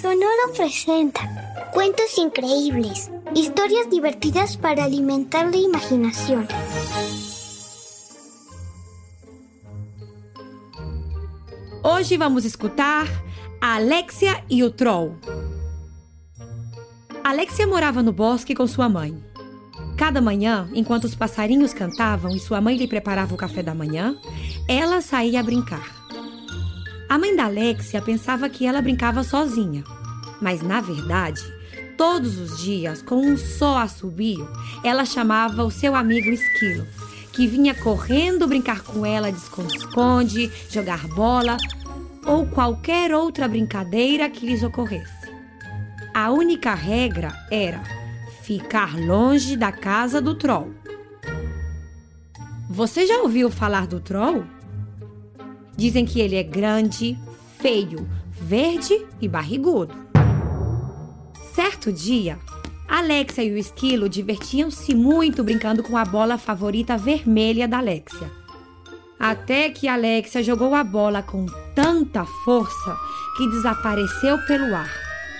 Sonoro presenta cuentos increíbles, historias divertidas para alimentar la imaginación. Hoje vamos escutar a Alexia e o Troll. Alexia morava no bosque com sua mãe. Cada manhã, enquanto os passarinhos cantavam e sua mãe lhe preparava o café da manhã, ela saía a brincar. A mãe da Alexia pensava que ela brincava sozinha, mas na verdade, todos os dias, com um só assobio, ela chamava o seu amigo Esquilo, que vinha correndo brincar com ela de esconde-esconde, jogar bola ou qualquer outra brincadeira que lhes ocorresse. A única regra era ficar longe da casa do troll. Você já ouviu falar do troll? Dizem que ele é grande, feio, verde e barrigudo. Certo dia, Alexia e o esquilo divertiam-se muito brincando com a bola favorita vermelha da Alexia. Até que Alexia jogou a bola com tanta força que desapareceu pelo ar,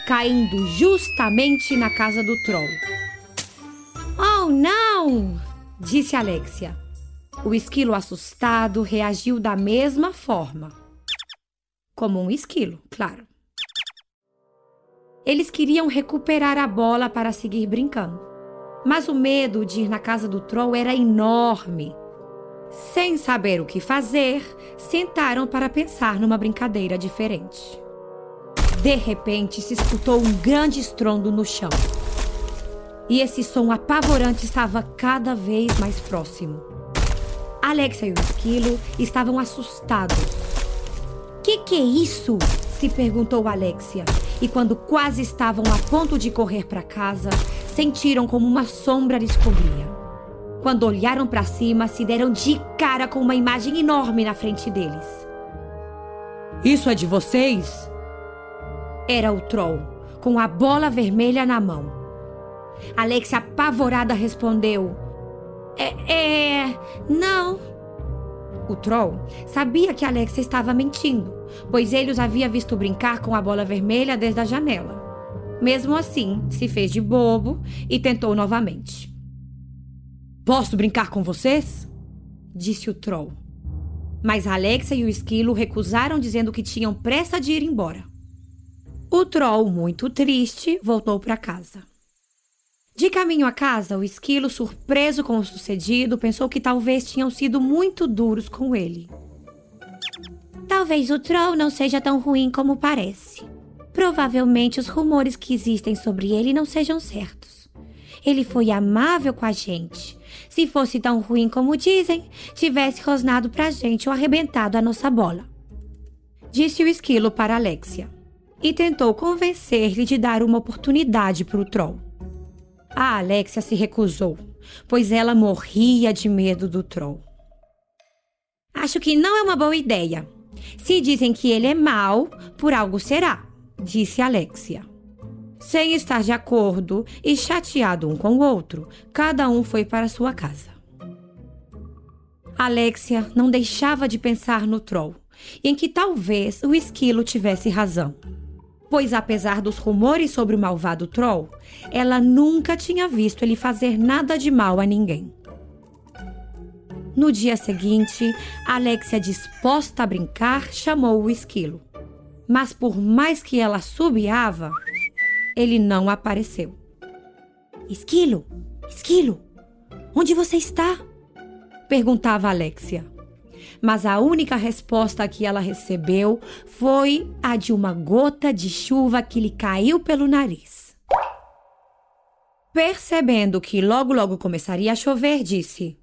caindo justamente na casa do troll. Oh, não! disse Alexia. O esquilo assustado reagiu da mesma forma. Como um esquilo, claro. Eles queriam recuperar a bola para seguir brincando. Mas o medo de ir na casa do troll era enorme. Sem saber o que fazer, sentaram para pensar numa brincadeira diferente. De repente, se escutou um grande estrondo no chão. E esse som apavorante estava cada vez mais próximo. Alexia e o esquilo estavam assustados. Que que é isso? se perguntou Alexia. E quando quase estavam a ponto de correr para casa, sentiram como uma sombra lhes cobria. Quando olharam para cima, se deram de cara com uma imagem enorme na frente deles. Isso é de vocês? Era o troll, com a bola vermelha na mão. Alexia, apavorada, respondeu: é, é. Não. O Troll sabia que Alexia estava mentindo, pois ele os havia visto brincar com a bola vermelha desde a janela. Mesmo assim, se fez de bobo e tentou novamente. Posso brincar com vocês? disse o Troll. Mas Alexia e o esquilo recusaram, dizendo que tinham pressa de ir embora. O Troll, muito triste, voltou para casa. De caminho a casa, o esquilo, surpreso com o sucedido, pensou que talvez tinham sido muito duros com ele. Talvez o troll não seja tão ruim como parece. Provavelmente os rumores que existem sobre ele não sejam certos. Ele foi amável com a gente. Se fosse tão ruim como dizem, tivesse rosnado pra gente ou arrebentado a nossa bola. Disse o esquilo para Alexia e tentou convencer-lhe de dar uma oportunidade para o troll. A Alexia se recusou, pois ela morria de medo do troll. Acho que não é uma boa ideia. Se dizem que ele é mau, por algo será, disse Alexia. Sem estar de acordo e chateado um com o outro, cada um foi para sua casa. Alexia não deixava de pensar no troll, e em que talvez o esquilo tivesse razão pois apesar dos rumores sobre o malvado Troll, ela nunca tinha visto ele fazer nada de mal a ninguém. No dia seguinte, Alexia, disposta a brincar, chamou o esquilo. Mas por mais que ela subiava, ele não apareceu. Esquilo, esquilo, onde você está? perguntava Alexia mas a única resposta que ela recebeu foi a de uma gota de chuva que lhe caiu pelo nariz. Percebendo que logo logo começaria a chover, disse: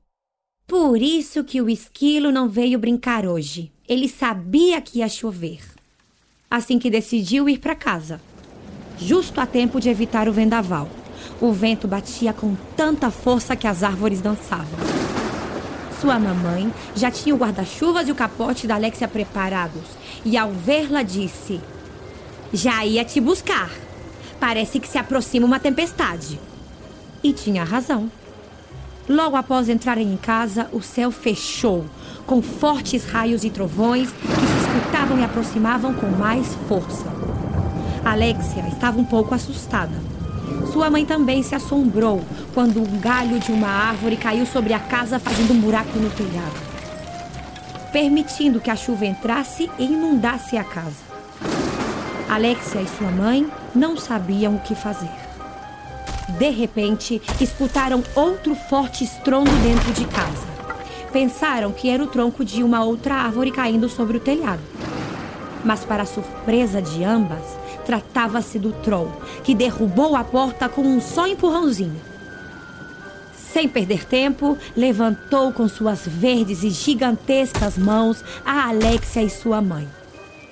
Por isso que o esquilo não veio brincar hoje. Ele sabia que ia chover. Assim que decidiu ir para casa, justo a tempo de evitar o vendaval. O vento batia com tanta força que as árvores dançavam. Sua mamãe já tinha o guarda-chuvas e o capote da Alexia preparados e, ao vê-la, disse: Já ia te buscar. Parece que se aproxima uma tempestade. E tinha razão. Logo após entrarem em casa, o céu fechou, com fortes raios e trovões que se escutavam e aproximavam com mais força. Alexia estava um pouco assustada. Sua mãe também se assombrou quando um galho de uma árvore caiu sobre a casa, fazendo um buraco no telhado, permitindo que a chuva entrasse e inundasse a casa. Alexia e sua mãe não sabiam o que fazer. De repente, escutaram outro forte estrondo dentro de casa. Pensaram que era o tronco de uma outra árvore caindo sobre o telhado. Mas, para surpresa de ambas, tratava-se do Troll, que derrubou a porta com um só empurrãozinho. Sem perder tempo, levantou com suas verdes e gigantescas mãos a Alexia e sua mãe,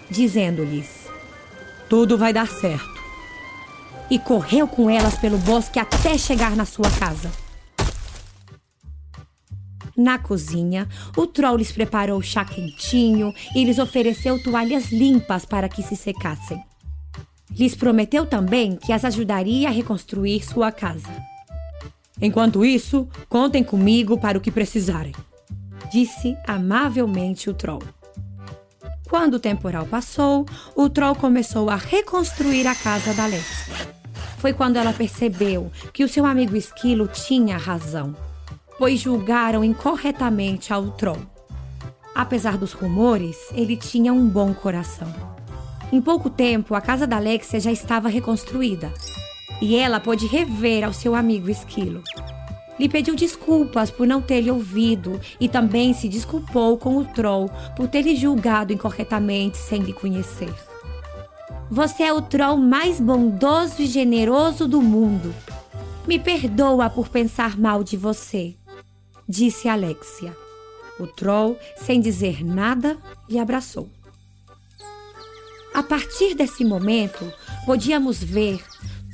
dizendo-lhes: Tudo vai dar certo. E correu com elas pelo bosque até chegar na sua casa. Na cozinha, o troll lhes preparou chá quentinho e lhes ofereceu toalhas limpas para que se secassem. Lhes prometeu também que as ajudaria a reconstruir sua casa. Enquanto isso, contem comigo para o que precisarem, disse amavelmente o troll. Quando o temporal passou, o troll começou a reconstruir a casa da Alex. Foi quando ela percebeu que o seu amigo esquilo tinha razão pois julgaram incorretamente ao Troll. Apesar dos rumores, ele tinha um bom coração. Em pouco tempo, a casa da Alexia já estava reconstruída e ela pôde rever ao seu amigo Esquilo. Lhe pediu desculpas por não ter lhe ouvido e também se desculpou com o Troll por ter lhe julgado incorretamente sem lhe conhecer. Você é o Troll mais bondoso e generoso do mundo. Me perdoa por pensar mal de você disse Alexia. O troll, sem dizer nada, lhe abraçou. A partir desse momento, podíamos ver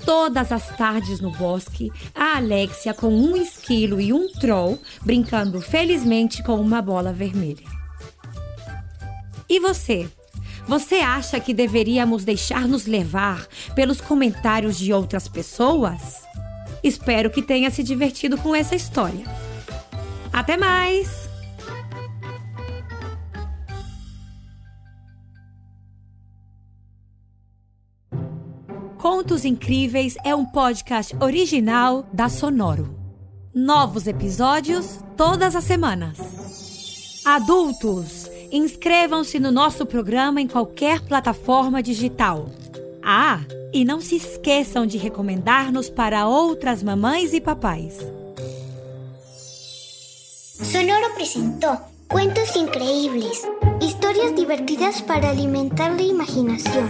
todas as tardes no bosque a Alexia com um esquilo e um troll brincando felizmente com uma bola vermelha. E você? Você acha que deveríamos deixar-nos levar pelos comentários de outras pessoas? Espero que tenha se divertido com essa história. Até mais! Contos Incríveis é um podcast original da Sonoro. Novos episódios todas as semanas. Adultos, inscrevam-se no nosso programa em qualquer plataforma digital. Ah, e não se esqueçam de recomendar-nos para outras mamães e papais. Sonoro presentó Cuentos Increíbles, historias divertidas para alimentar la imaginación.